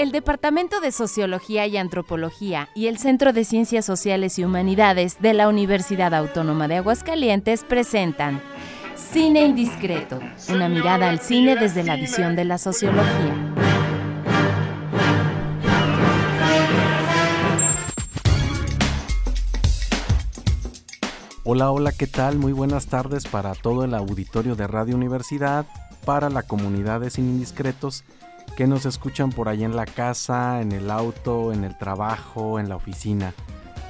El Departamento de Sociología y Antropología y el Centro de Ciencias Sociales y Humanidades de la Universidad Autónoma de Aguascalientes presentan Cine Indiscreto, una mirada al cine desde la visión de la sociología. Hola, hola, ¿qué tal? Muy buenas tardes para todo el auditorio de Radio Universidad, para la comunidad de Cine Indiscretos que nos escuchan por ahí en la casa, en el auto, en el trabajo, en la oficina.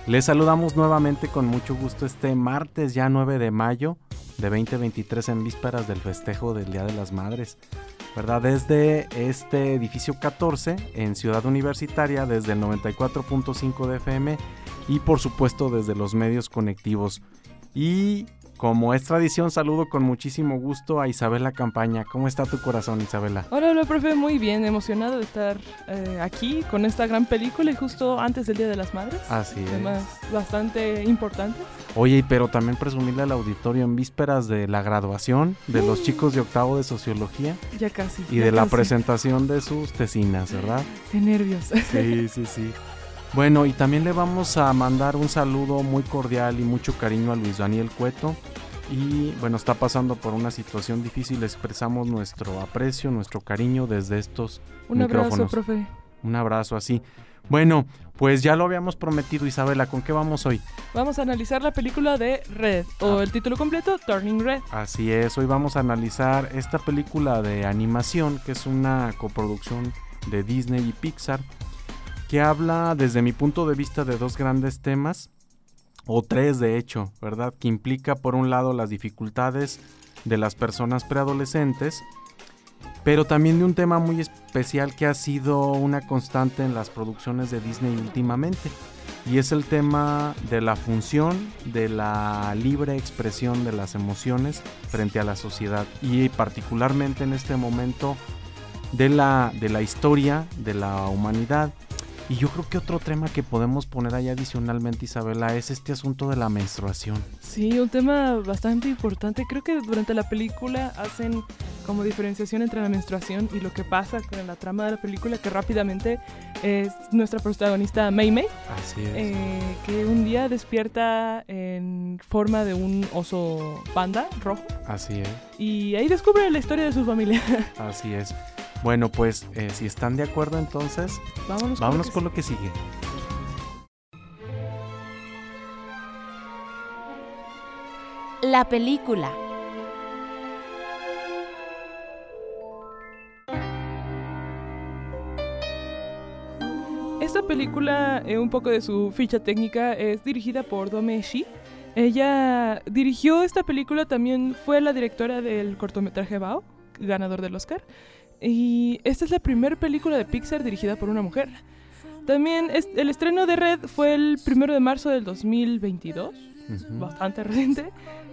Les saludamos nuevamente con mucho gusto este martes ya 9 de mayo de 2023 en vísperas del festejo del Día de las Madres. ¿Verdad? Desde este edificio 14 en Ciudad Universitaria, desde el 94.5 de FM y por supuesto desde los medios conectivos. Y como es tradición, saludo con muchísimo gusto a Isabela Campaña. ¿Cómo está tu corazón, Isabela? Hola, hola, profe. Muy bien, emocionado de estar eh, aquí con esta gran película y justo antes del Día de las Madres. Así es. Además, bastante importante. Oye, pero también presumirle al auditorio en vísperas de la graduación de los chicos de octavo de sociología. Ya casi. Y de la presentación de sus tesinas, ¿verdad? Qué nervios. Sí, sí, sí. Bueno, y también le vamos a mandar un saludo muy cordial y mucho cariño a Luis Daniel Cueto. Y bueno, está pasando por una situación difícil. Expresamos nuestro aprecio, nuestro cariño desde estos un micrófonos. Un abrazo, profe. Un abrazo así. Bueno, pues ya lo habíamos prometido, Isabela. ¿Con qué vamos hoy? Vamos a analizar la película de Red, o ah. el título completo, Turning Red. Así es, hoy vamos a analizar esta película de animación, que es una coproducción de Disney y Pixar que habla desde mi punto de vista de dos grandes temas, o tres de hecho, ¿verdad? Que implica por un lado las dificultades de las personas preadolescentes, pero también de un tema muy especial que ha sido una constante en las producciones de Disney últimamente, y es el tema de la función de la libre expresión de las emociones frente a la sociedad, y particularmente en este momento de la, de la historia de la humanidad y yo creo que otro tema que podemos poner ahí adicionalmente, Isabela, es este asunto de la menstruación. Sí, un tema bastante importante. Creo que durante la película hacen como diferenciación entre la menstruación y lo que pasa con la trama de la película, que rápidamente es nuestra protagonista Mei Mei. Así es. Eh, que un día despierta en forma de un oso panda rojo. Así es. Y ahí descubre la historia de su familia. Así es. Bueno, pues eh, si están de acuerdo entonces, vámonos, con, lo que sigue. La película. Esta película, eh, un poco de su ficha técnica, es dirigida por Dome Shi. Ella dirigió esta película, también fue la directora del cortometraje Bao, ganador del Oscar. Y esta es la primera película de Pixar dirigida por una mujer. También el estreno de Red fue el primero de marzo del 2022, bastante reciente.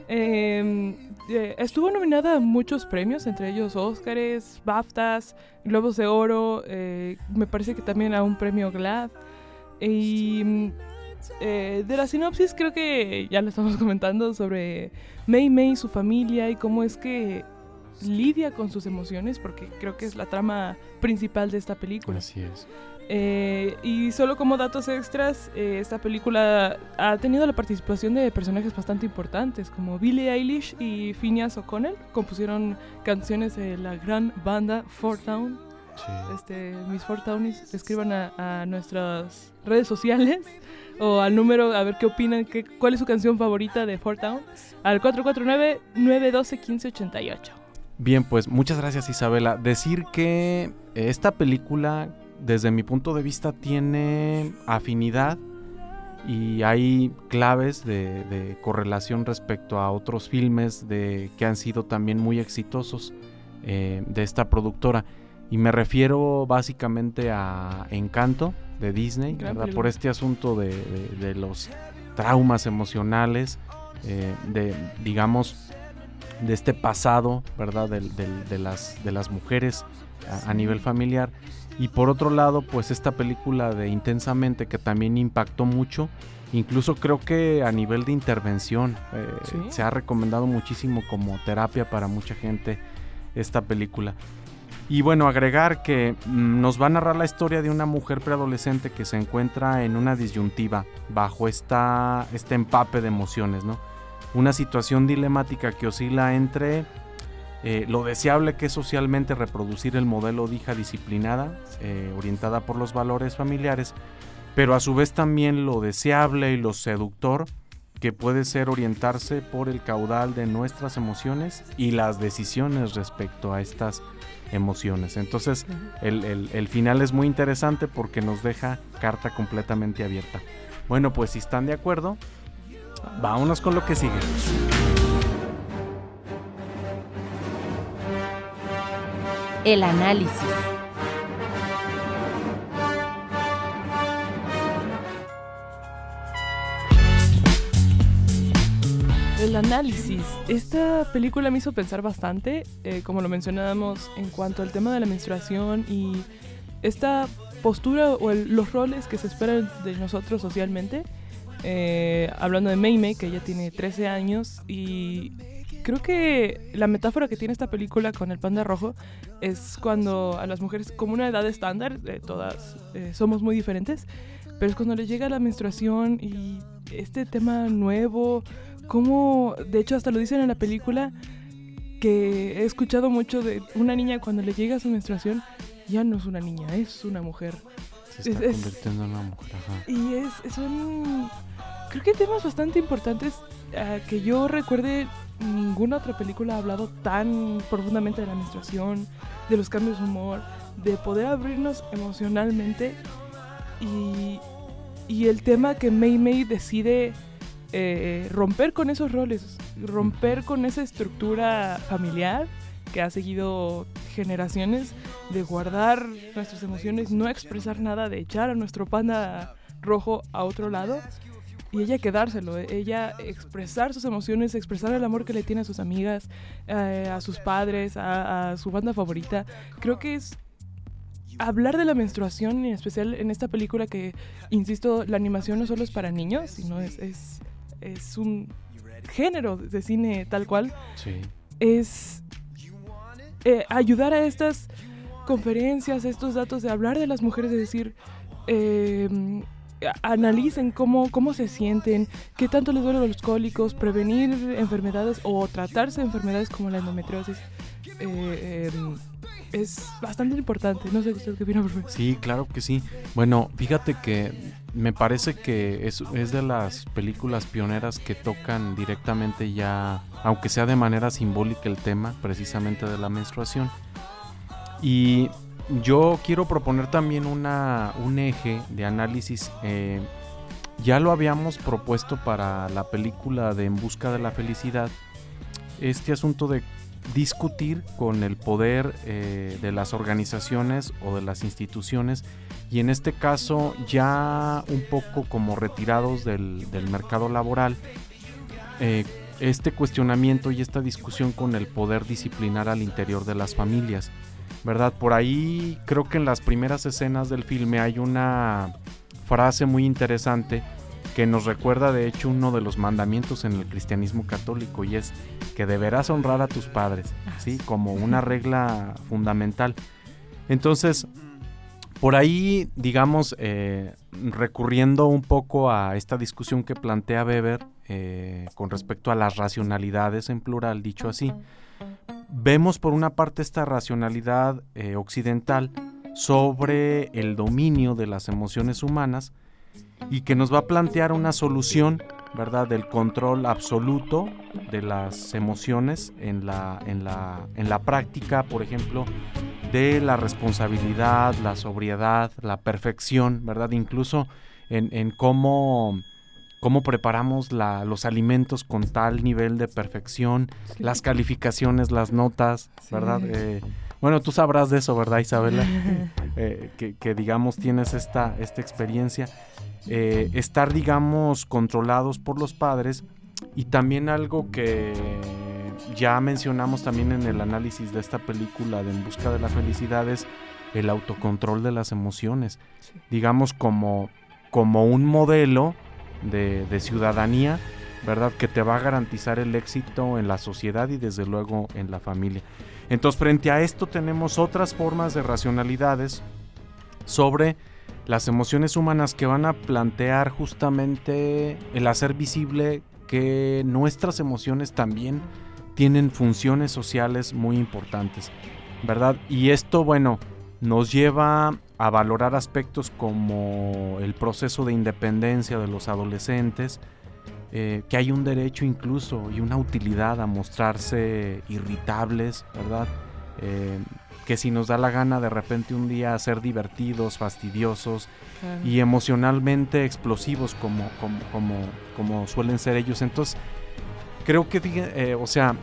Em, eh, estuvo nominada a muchos premios, entre ellos Oscars, BAFTAs, Globos de Oro, eh, me parece que también a un premio GLAD. Y eh, de la sinopsis creo que ya lo estamos comentando sobre Mei Mei y su familia y cómo es que lidia con sus emociones, porque creo que es la trama principal de esta película. Así es. Eh, y solo como datos extras, eh, esta película ha tenido la participación de personajes bastante importantes, como Billie Eilish y Phineas O'Connell, compusieron canciones de la gran banda Fort Town. Sí. Este, mis Fort Townies escriban a, nuestras redes sociales o al número a ver qué opinan, qué, cuál es su canción favorita de Fort Town, al 449-912-1588. Bien, pues muchas gracias Isabela. Decir que esta película, desde mi punto de vista, tiene afinidad y hay claves de, correlación respecto a otros filmes de, que han sido también muy exitosos eh, de esta productora. Y me refiero básicamente a Encanto de Disney, por este asunto de, los traumas emocionales, eh, de, digamos, de este pasado, ¿verdad? De, las, de las mujeres a, nivel familiar. Y por otro lado, pues esta película de Intensamente que también impactó mucho, incluso creo que a nivel de intervención eh, se ha recomendado muchísimo como terapia para mucha gente esta película. Y bueno, agregar que mm, nos va a narrar la historia de una mujer preadolescente que se encuentra en una disyuntiva bajo esta, este empape de emociones, ¿no? Una situación dilemática que oscila entre eh, lo deseable que es socialmente reproducir el modelo de hija disciplinada, eh, orientada por los valores familiares, pero a su vez también lo deseable y lo seductor que puede ser orientarse por el caudal de nuestras emociones y las decisiones respecto a estas emociones. Entonces el, final es muy interesante porque nos deja carta completamente abierta. Bueno, pues si están de acuerdo, vámonos con lo que sigue. El análisis. El análisis. Esta película me hizo pensar bastante, eh, como lo mencionábamos, en cuanto al tema de la menstruación y esta postura o los roles que se esperan de nosotros socialmente. Eh, hablando de Mei Mei, que ella tiene 13 años y creo que la metáfora que tiene esta película con el panda rojo es cuando a las mujeres, como una edad estándar, eh, todas somos muy diferentes, pero es cuando les llega la menstruación y este tema nuevo, como, de hecho hasta lo dicen en la película, que he escuchado mucho de una niña cuando le llega su menstruación, ya no es una niña, es una mujer. Se está convirtiendo en una mujer, ajá. Y es, son, creo que temas bastante importantes ah, que yo recuerde, ninguna otra película ha hablado tan profundamente de la menstruación, de los cambios de humor, de poder abrirnos emocionalmente y, y el tema que Mei Mei decide eh, romper con esos roles, romper con esa estructura familiar que ha seguido generaciones de guardar nuestras emociones, no expresar nada, de echar a nuestro panda rojo a otro lado y ella quedárselo, ella expresar sus emociones, expresar el amor que le tiene a sus amigas, eh, a sus padres, a, su banda favorita. Creo que es hablar de la menstruación, en especial en esta película que, insisto, la animación no solo es para niños, sino es, es es un género de cine tal cual, es eh, ayudar a estas conferencias, estos datos de hablar de las mujeres, de decir, eh, analicen cómo, cómo se sienten, qué tanto les duelen los cólicos, prevenir enfermedades o tratarse de enfermedades como la endometriosis. Eh, em, es bastante importante. No sé usted qué opina, por Sí, claro que sí. Bueno, fíjate que me parece que es, es, de las películas pioneras que tocan directamente ya, aunque sea de manera simbólica, el tema precisamente de la menstruación. Y yo quiero proponer también una, un eje de análisis. Eh, ya lo habíamos propuesto para la película de En Busca de la Felicidad. Este asunto de discutir con el poder eh, de las organizaciones o de las instituciones y en este caso ya un poco como retirados del, mercado laboral, eh, este cuestionamiento y esta discusión con el poder disciplinar al interior de las familias. ¿Verdad? Por ahí creo que en las primeras escenas del filme hay una frase muy interesante que nos recuerda de hecho uno de los mandamientos en el cristianismo católico y es que deberás honrar a tus padres, ¿sí? Como una regla fundamental. Entonces, por ahí, digamos, eh, recurriendo un poco a esta discusión que plantea Weber eh, con respecto a las racionalidades en plural, dicho así, vemos por una parte esta racionalidad eh, occidental sobre el dominio de las emociones humanas, y que nos va a plantear una solución, ¿verdad? Del control absoluto de las emociones en la, en la, en la práctica, por ejemplo, de la responsabilidad, la sobriedad, la perfección, ¿verdad? Incluso en, en cómo, cómo preparamos la, los alimentos con tal nivel de perfección, las calificaciones, las notas, ¿verdad? Eh, bueno, tú sabrás de eso, ¿verdad, Isabela? Eh, que, que, digamos tienes esta, esta experiencia. Eh, estar, digamos, controlados por los padres y también algo que ya mencionamos también en el análisis de esta película de En Busca de la Felicidad es el autocontrol de las emociones, digamos como, como un modelo de, de ciudadanía, ¿verdad? Que te va a garantizar el éxito en la sociedad y desde luego en la familia. Entonces, frente a esto tenemos otras formas de racionalidades sobre las emociones humanas que van a plantear justamente el hacer visible que nuestras emociones también tienen funciones sociales muy importantes, ¿verdad? Y esto, bueno, nos lleva a valorar aspectos como el proceso de independencia de los adolescentes, eh, que hay un derecho incluso y una utilidad a mostrarse irritables, ¿verdad? Eh, que si nos da la gana de repente un día ser divertidos, fastidiosos y emocionalmente explosivos como, como, como, suelen ser ellos. Entonces, creo que, eh, o sea,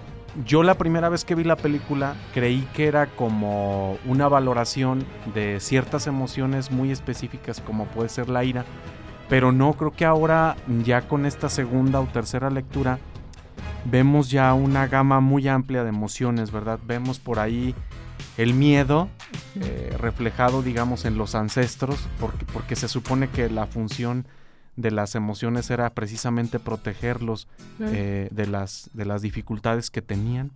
yo la primera vez que vi la película creí que era como una valoración de ciertas emociones muy específicas como puede ser la ira, pero no creo que ahora ya con esta segunda o tercera lectura vemos ya una gama muy amplia de emociones, ¿verdad? Vemos por ahí el miedo eh, reflejado, digamos, en los ancestros, porque, porque se supone que la función de las emociones era precisamente protegerlos eh, de, las, de las dificultades que tenían.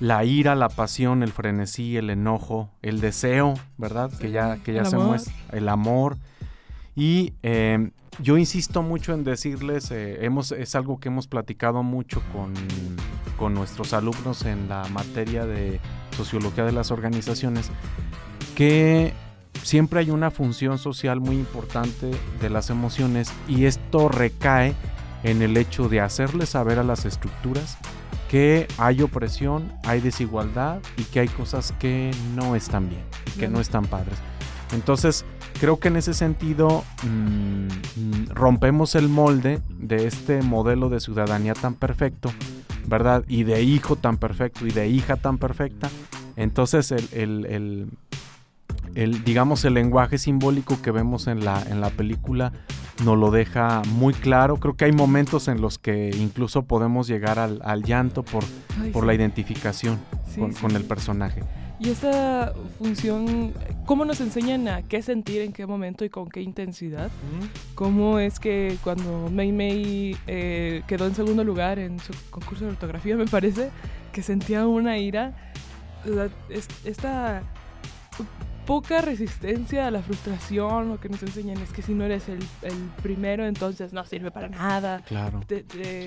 La ira, la pasión, el frenesí, el enojo, el deseo, ¿verdad? que ya, que ya se muestra, el amor. Y eh, yo insisto mucho en decirles, hemos, es algo que hemos platicado mucho con, con nuestros alumnos en la materia de sociología de las organizaciones, que siempre hay una función social muy importante de las emociones y esto recae en el hecho de hacerles saber a las estructuras que hay opresión, hay desigualdad y que hay cosas que no están bien, que no están padres. Entonces, creo que en ese sentido mm, rompemos el molde de este modelo de ciudadanía tan perfecto ¿verdad? Y de hijo tan perfecto y de hija tan perfecta. Entonces el, el, digamos, el lenguaje simbólico que vemos en la, en la película nos lo deja muy claro. Creo que hay momentos en los que incluso podemos llegar al, llanto por, por la identificación con, con el personaje. Y esta función, ¿cómo nos enseñan a qué sentir en qué momento y con qué intensidad? ¿Cómo es que cuando Mei Mei eh, quedó en segundo lugar en su concurso de ortografía, me parece, que sentía una ira? esta poca resistencia a la frustración, lo que nos enseñan es que si no eres el, primero, entonces no sirve para nada. Claro.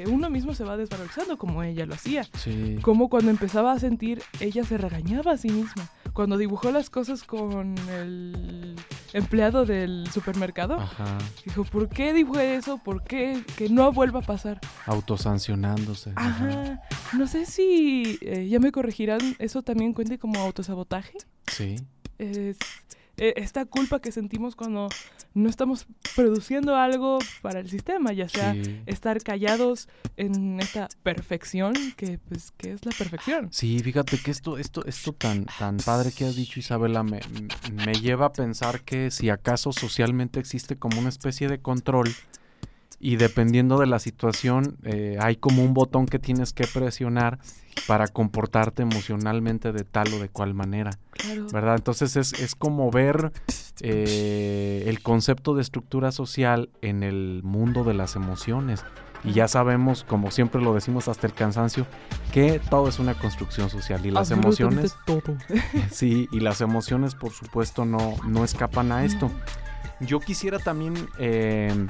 uno mismo se va desvalorizando como ella lo hacía. Sí. Como cuando empezaba a sentir, ella se regañaba a sí misma. Cuando dibujó las cosas con el empleado del supermercado, Ajá. dijo, ¿por qué dibujé eso? ¿Por qué? Que no vuelva a pasar. Autosancionándose. Ajá. No sé si eh, ya me corregirán, eso también cuente como autosabotaje. Sí es e, esta culpa que sentimos cuando no estamos produciendo algo para el sistema, ya sea estar callados en esta perfección que pues que es la perfección. Sí, fíjate que esto esto esto tan tan padre que has dicho Isabela me, me lleva a pensar que si acaso socialmente existe como una especie de control y dependiendo de la situación eh, hay como un botón que tienes que presionar para comportarte emocionalmente de tal o de cual manera. ¿Verdad? Entonces es, es como ver eh, el concepto de estructura social en el mundo de las emociones. Y ya sabemos, como siempre lo decimos hasta el cansancio, que todo es una construcción social. Y las emociones. Todo. sí, y las emociones, por supuesto, no, no escapan a esto. Yo quisiera también eh,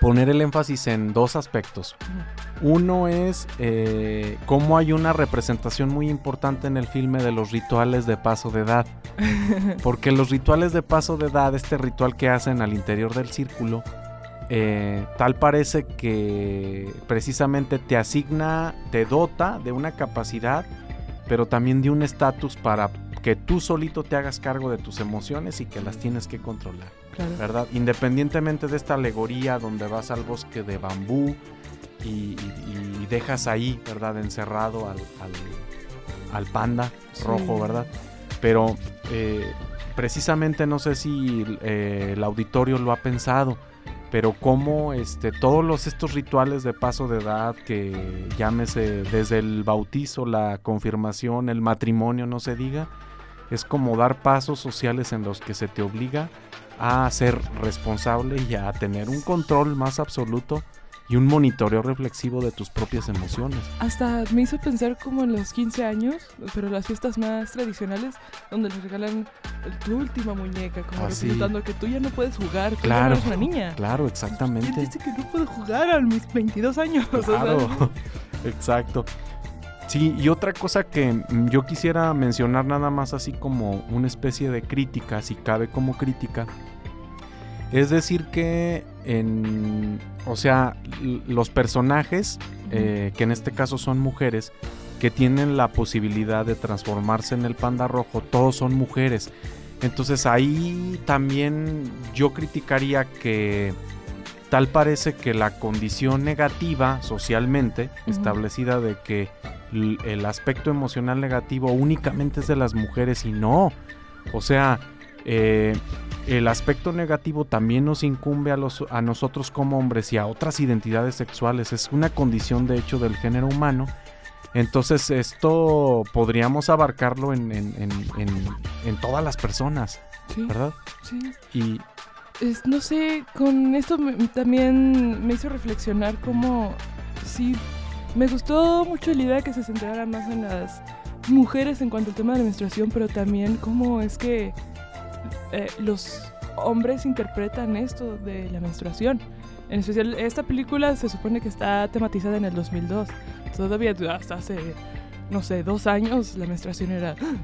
poner el énfasis en dos aspectos. Uno es eh, cómo hay una representación muy importante en el filme de los rituales de paso de edad. Porque los rituales de paso de edad, este ritual que hacen al interior del círculo, eh, tal parece que precisamente te asigna, te dota de una capacidad, pero también de un estatus para que tú solito te hagas cargo de tus emociones y que las tienes que controlar. ¿verdad? Independientemente de esta alegoría donde vas al bosque de bambú y, dejas ahí, ¿verdad? Encerrado al, panda rojo, ¿verdad? Pero eh, precisamente no sé si eh, el auditorio lo ha pensado, pero como este, todos los, estos rituales de paso de edad que llámese desde el bautizo, la confirmación, el matrimonio, no se diga, es como dar pasos sociales en los que se te obliga a ser responsable y a tener un control más absoluto y un monitoreo reflexivo de tus propias emociones. Hasta me hizo pensar como en los 15 años, pero las fiestas más tradicionales, donde les regalan tu última muñeca, como Ah, sí. representando que tú ya no puedes jugar, ya Claro. no eres una niña. Claro, ¿Quién exactamente. dice que no puedo jugar a mis 22 años? O sea, Claro, exacto. Sí, y otra cosa que mm, yo quisiera mencionar nada más así como una especie de crítica, si cabe como crítica, es decir que en, o sea, los personajes, eh, que en este caso son mujeres, que tienen la posibilidad de transformarse en el panda rojo, todos son mujeres. Entonces ahí también yo criticaría que tal parece que la condición negativa socialmente establecida de que el aspecto emocional negativo únicamente es de las mujeres y no. O sea, eh, el aspecto negativo también nos incumbe a, los, a nosotros como hombres y a otras identidades sexuales. Es una condición de hecho del género humano. Entonces esto podríamos abarcarlo en, en- en- en- en todas las personas, sí, ¿verdad? sí. Y Es- no sé, con esto me- también me hizo reflexionar como sí, me gustó mucho la idea que se centrara más en las mujeres en cuanto al tema de la menstruación, pero también cómo es que eh, los hombres interpretan esto de la menstruación. En especial, esta película se supone que está tematizada en el 2002. Todavía hasta hace, no sé, dos años la menstruación era... "Ah,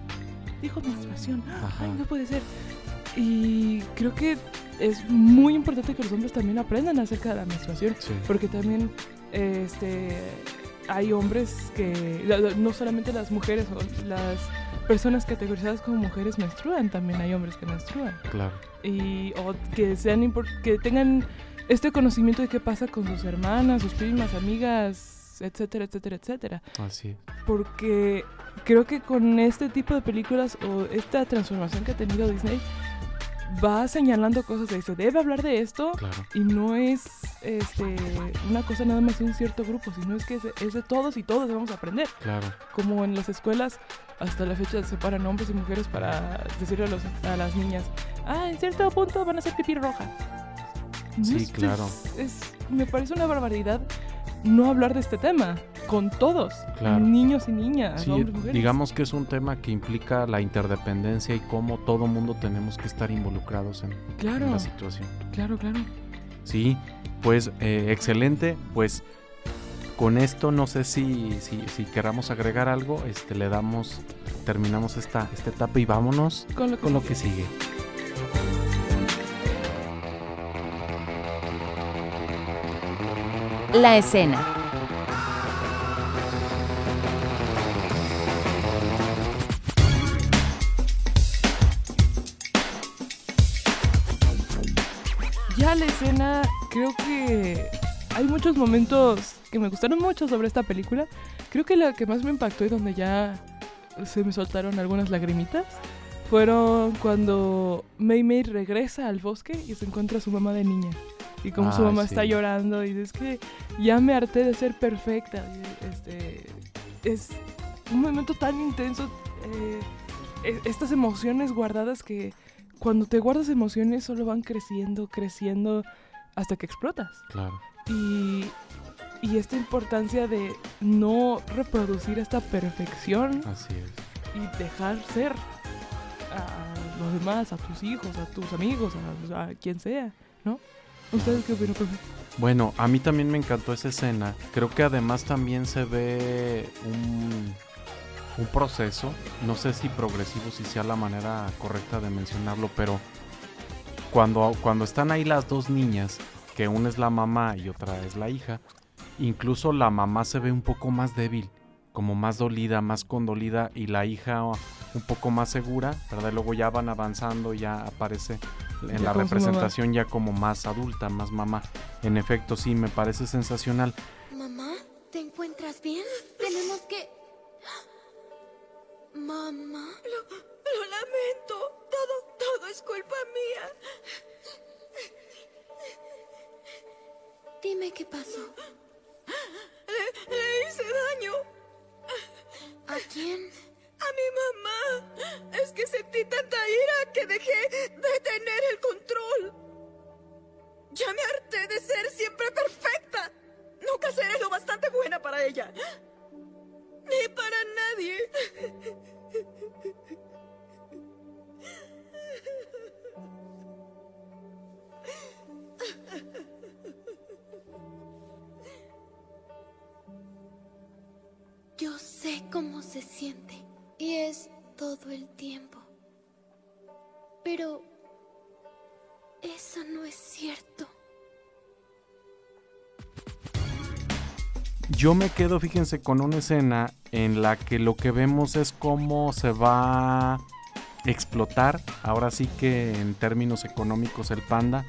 Dijo menstruación. Ajá. Ay, no puede ser. Y creo que es muy importante que los hombres también aprendan acerca de la menstruación, sí, porque también este hay hombres que no solamente las mujeres o las personas categorizadas como mujeres menstruan, también hay hombres que menstruan claro. y o que sean que tengan este conocimiento de qué pasa con sus hermanas, sus primas, amigas, etcétera, etcétera, etcétera Así es. porque creo que con este tipo de películas o esta transformación que ha tenido Disney va señalando cosas de se debe hablar de esto Claro. y no es este una cosa nada más de un cierto grupo, sino es que es de, todos y todos debemos aprender. Claro. Como en las escuelas hasta la fecha separan hombres y mujeres para decirle a, los- a las niñas, ah, en cierto punto van a ser pipí roja. Sí, Es- claro. es- me parece una barbaridad no hablar de este tema con todos, Claro. niños y niñas, Sí, hombres y mujeres. digamos que es un tema que implica la interdependencia y cómo todo mundo tenemos que estar involucrados en, la situación. claro, claro. Sí, pues eh, excelente. Pues con esto no sé si, si, si queramos agregar algo, este le damos, terminamos esta, esta etapa y vámonos Con lo que, con lo que sigue. La escena. Ya la escena, creo que hay muchos momentos que me gustaron mucho sobre esta película. Creo que la que más me impactó y donde ya se me soltaron algunas lagrimitas fueron cuando Mei regresa al bosque y se encuentra su mamá de niña. Y como su mamá sí. está llorando y es que ya me harté de ser perfecta. Este, es un momento tan intenso. eh, e- estas emociones guardadas que cuando te guardas emociones solo van creciendo, creciendo hasta que explotas. Claro. Y, y esta importancia de no reproducir esta perfección Así es. y dejar ser a los demás, a tus hijos, a tus amigos, a, a quien sea, ¿no? ¿Ustedes qué opinan? Bueno, a mí también me encantó esa escena. Creo que además también se ve un, proceso, no sé si progresivo, si sea la manera correcta de mencionarlo, pero cuando, cuando están ahí las dos niñas, que una es la mamá y otra es la hija, incluso la mamá se ve un poco más débil, como más dolida, más condolida, y la hija un poco más segura, ¿verdad? Luego ya van avanzando, ya aparece en Ya la representación ya como más adulta, más mamá. En efecto, sí, me parece sensacional. Mamá, ¿te encuentras bien? Tenemos que... Mamá. Lo, lo lamento. Todo, todo es culpa mía. Dime qué pasó. Le, le hice daño ¿A quién? Mi mamá. Es que sentí tanta ira que dejé de tener el control. Ya me harté de ser siempre perfecta. buena para ella. Ni para nadie. Yo sé cómo se siente y es todo el tiempo. Pero eso no es cierto. Yo me quedo, fíjense, con una escena en la que lo que vemos es cómo se va a explotar, ahora sí que en términos económicos el panda,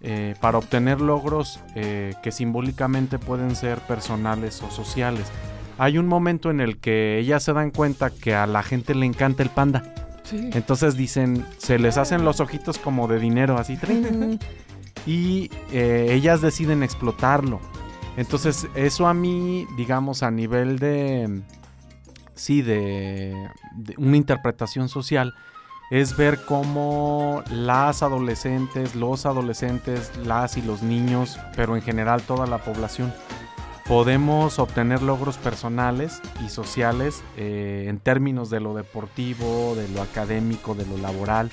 eh, para obtener logros eh, que simbólicamente pueden ser personales o sociales. Hay un momento en el que ellas se dan cuenta que a la gente le encanta el panda. Sí. Entonces dicen, se les hacen los ojitos como de dinero, así. y eh, ellas deciden explotarlo. Entonces, eso a mí, digamos, a nivel de. Sí, de, de una interpretación social, es ver cómo las adolescentes, los adolescentes, las y los niños, pero en general toda la población, podemos obtener logros personales y sociales eh, en términos de lo deportivo, de lo académico, de lo laboral,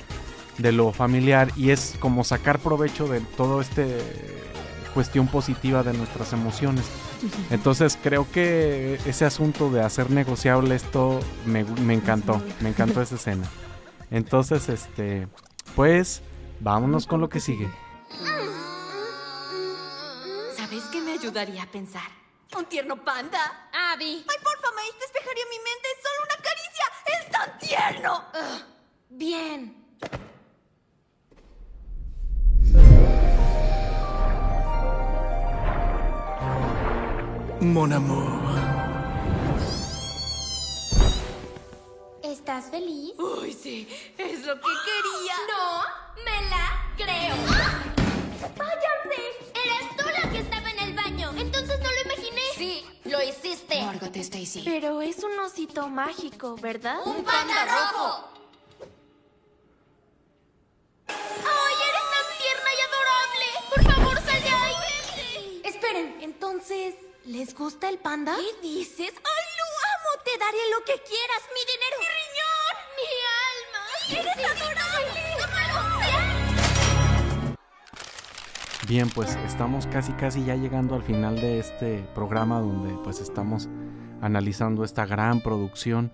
de lo familiar, y es como sacar provecho de todo este cuestión positiva de nuestras emociones. Entonces creo que ese asunto de hacer negociable esto me, me encantó, me encantó esa escena. Entonces, este, pues, vámonos con lo que sigue. ¿Sabes qué me ayudaría a pensar? Un tierno panda. Abby. Ay, porfa, Maíz, despejaría mi mente. Es solo una caricia. ¡Es tan tierno! Bien. Mon amour. ¿Estás feliz? Uy, sí, es lo que quería. No, me la creo. Lo hiciste. Márgate, Stacy. Pero es un osito mágico, ¿verdad? ¡Un panda rojo! ¡Ay, eres tan tierna y adorable! ¡Por favor, sal de ahí! Esperen, entonces, ¿les gusta el panda? ¿Qué dices? ¡Ay, lo amo! Te daré lo que quieras. ¡Mi dinero! ¡Mi alma! ¡Eres adorable! Bien, pues estamos casi casi ya llegando al final de este programa donde pues estamos analizando esta gran producción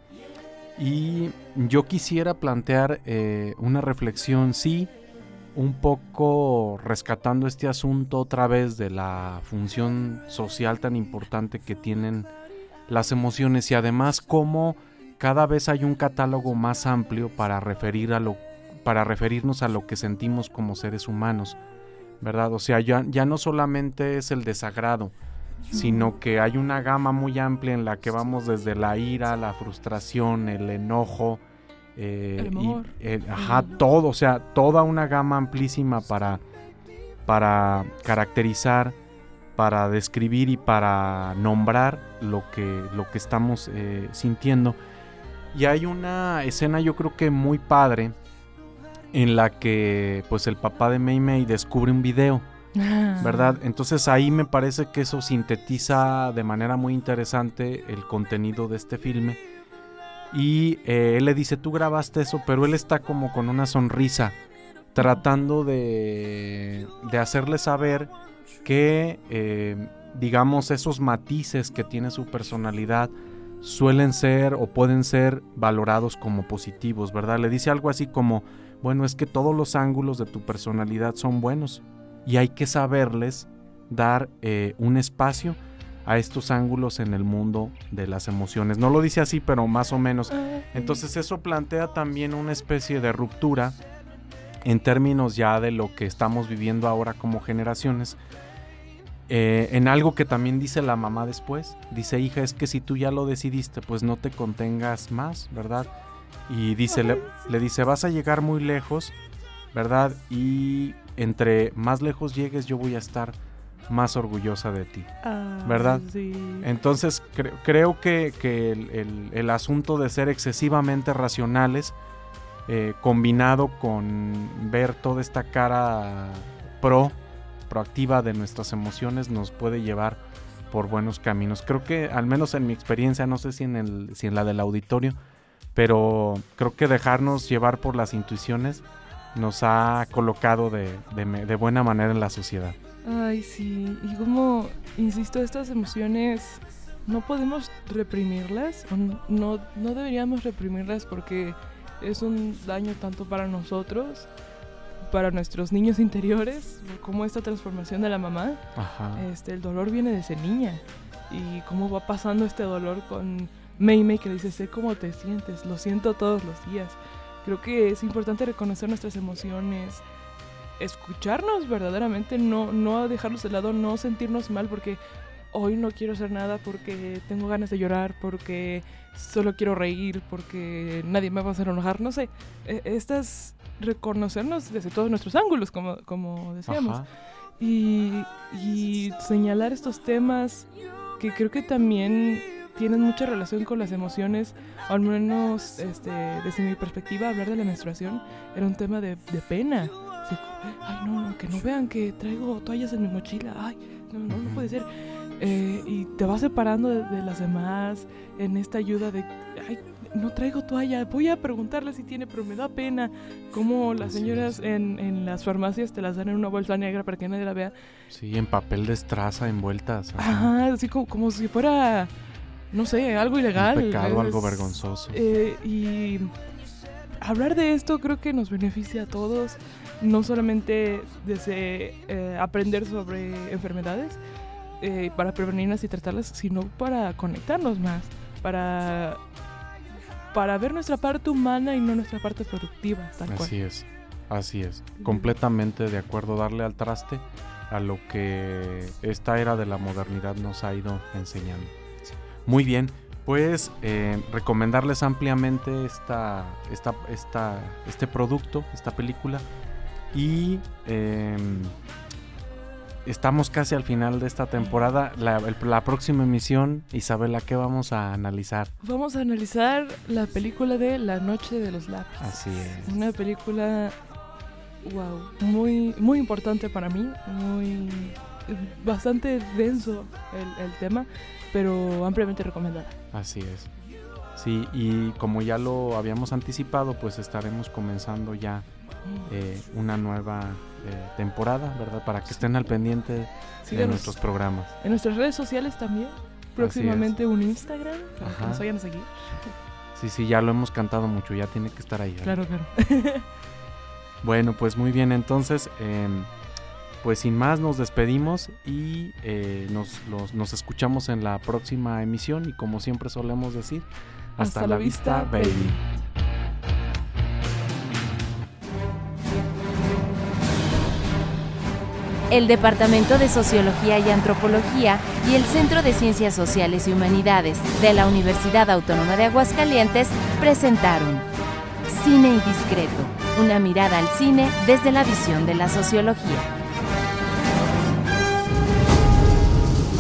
y yo quisiera plantear eh, una reflexión, sí, un poco rescatando este asunto otra vez de la función social tan importante que tienen las emociones y además cómo cada vez hay un catálogo más amplio para referir a lo para referirnos a lo que sentimos como seres humanos. ¿Verdad? O sea, ya, ya no solamente es el desagrado, sino que hay una gama muy amplia en la que vamos desde la ira, la frustración, el enojo, eh, El y- ajá, todo, o sea, toda una gama amplísima para, para caracterizar, para describir y para nombrar lo que, lo que estamos eh, sintiendo. Y hay una escena yo creo que muy padre en la que pues el papá de Mei Mei descubre un video, ¿verdad? Entonces ahí me parece que eso sintetiza de manera muy interesante el contenido de este filme. Y eh, él le dice, tú grabaste eso, pero él está como con una sonrisa, tratando de, de hacerle saber que, eh, digamos, esos matices que tiene su personalidad suelen ser o pueden ser valorados como positivos, ¿verdad? Le dice algo así como, bueno, es que todos los ángulos de tu personalidad son buenos y hay que saberles dar eh, un espacio a estos ángulos en el mundo de las emociones. No lo dice así, pero más o menos. Entonces eso plantea también una especie de ruptura en términos ya de lo que estamos viviendo ahora como generaciones. eh, en algo que también dice la mamá después. Dice, hija, es que si tú ya lo decidiste, pues no te contengas más, ¿verdad? Y dice, le, le dice, vas a llegar muy lejos, ¿verdad? Y entre más lejos llegues, yo voy a estar más orgullosa de ti. Ah, ¿Verdad? Sí. Entonces cre- creo que, que el, el- el asunto de ser excesivamente racionales, eh, combinado con ver toda esta cara pro, proactiva de nuestras emociones, nos puede llevar por buenos caminos. Creo que, al menos en mi experiencia, no sé si en, el, si en la del auditorio, pero creo que dejarnos llevar por las intuiciones nos ha colocado de, de, buena manera en la sociedad. Ay, sí, y como, insisto, estas emociones no podemos reprimirlas, no, no deberíamos reprimirlas porque es un daño tanto para nosotros, para nuestros niños interiores, como esta transformación de la mamá. Este, el dolor viene desde niña y cómo va pasando este dolor con Mei Mei que dice, sé cómo te sientes, lo siento todos los días. Creo que es importante reconocer nuestras emociones, escucharnos verdaderamente, no, no dejarlos de lado, no sentirnos mal porque hoy no quiero hacer nada porque tengo ganas de llorar, porque solo quiero reír, porque nadie me va a hacer enojar, no sé. E, estas reconocernos desde todos nuestros ángulos, como, como decíamos. Y, y, señalar estos temas que creo que también tienen mucha relación con las emociones, al menos este, desde mi perspectiva, hablar de la menstruación era un tema de, de pena. ay, no, no, que no vean que traigo toallas en mi mochila, ay, no, no, no puede ser eh, y te vas separando de, las demás en esta ayuda de, ay, no traigo toalla, voy a preguntarle si tiene, pero me da pena. Como las señoras en, en, las farmacias te las dan en una bolsa negra para que nadie la vea. Sí, en papel de estraza envueltas. Ajá, así como, como si fuera, no sé, algo ilegal. Un pecado, algo vergonzoso. Eh, y hablar de esto creo que nos beneficia a todos, no solamente desde eh, aprender sobre enfermedades, eh, para prevenirlas y tratarlas, sino para conectarnos más, para, para ver nuestra parte humana y no nuestra parte productiva. así es, así es. Completamente de acuerdo, darle al traste a lo que esta era de la modernidad nos ha ido enseñando. Muy bien, pues eh, recomendarles ampliamente esta, esta, esta, este producto, esta película. Y em, estamos casi al final de esta temporada. La, próxima emisión, Isabela, ¿qué vamos a analizar? Vamos a analizar la película de La Noche de los Lápices. Así es. Una película, wow, muy, muy importante para mí, muy bastante denso el, el tema, pero ampliamente recomendada. Así es. Sí, y como ya lo habíamos anticipado, pues estaremos comenzando ya eh, una nueva eh, temporada, ¿verdad? Para que estén al pendiente de nuestros programas. En nuestras redes sociales también. Próximamente un Instagram para que nos vayan a seguir. Sí, sí, ya lo hemos cantado mucho, ya tiene que estar ahí. Claro, claro. bueno, pues muy bien, entonces, em, pues sin más nos despedimos y eh, nos, nos, escuchamos en la próxima emisión y como siempre solemos decir, hasta, la, vista, baby. el Departamento de Sociología y Antropología y el Centro de Ciencias Sociales y Humanidades de la Universidad Autónoma de Aguascalientes presentaron Cine Indiscreto, una mirada al cine desde la visión de la sociología.